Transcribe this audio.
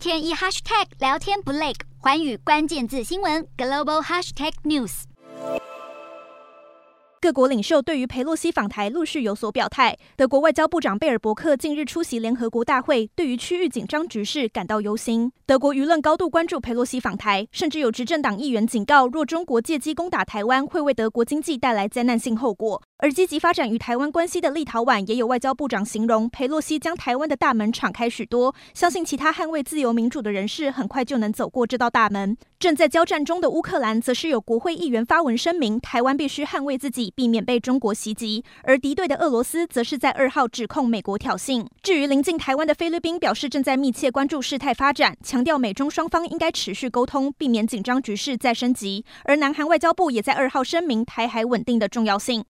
天一 hashtag 聊天不累，寰宇关键字新闻 global hashtag news。各国领袖对于裴洛西访台陆续有所表态。德国外交部长贝尔伯克近日出席联合国大会，对于区域紧张局势感到忧心。德国舆论高度关注裴洛西访台，甚至有执政党议员警告，若中国借机攻打台湾，会为德国经济带来灾难性后果。而积极发展与台湾关系的立陶宛也有外交部长形容，佩洛西将台湾的大门敞开许多，相信其他捍卫自由民主的人士很快就能走过这道大门。正在交战中的乌克兰，则是有国会议员发文声明，台湾必须捍卫自己，避免被中国袭击。而敌对的俄罗斯，则是在二号指控美国挑衅。至于临近台湾的菲律宾，表示正在密切关注事态发展，强调美中双方应该持续沟通，避免紧张局势再升级。而南韩外交部也在二号声明台海稳定的重要性。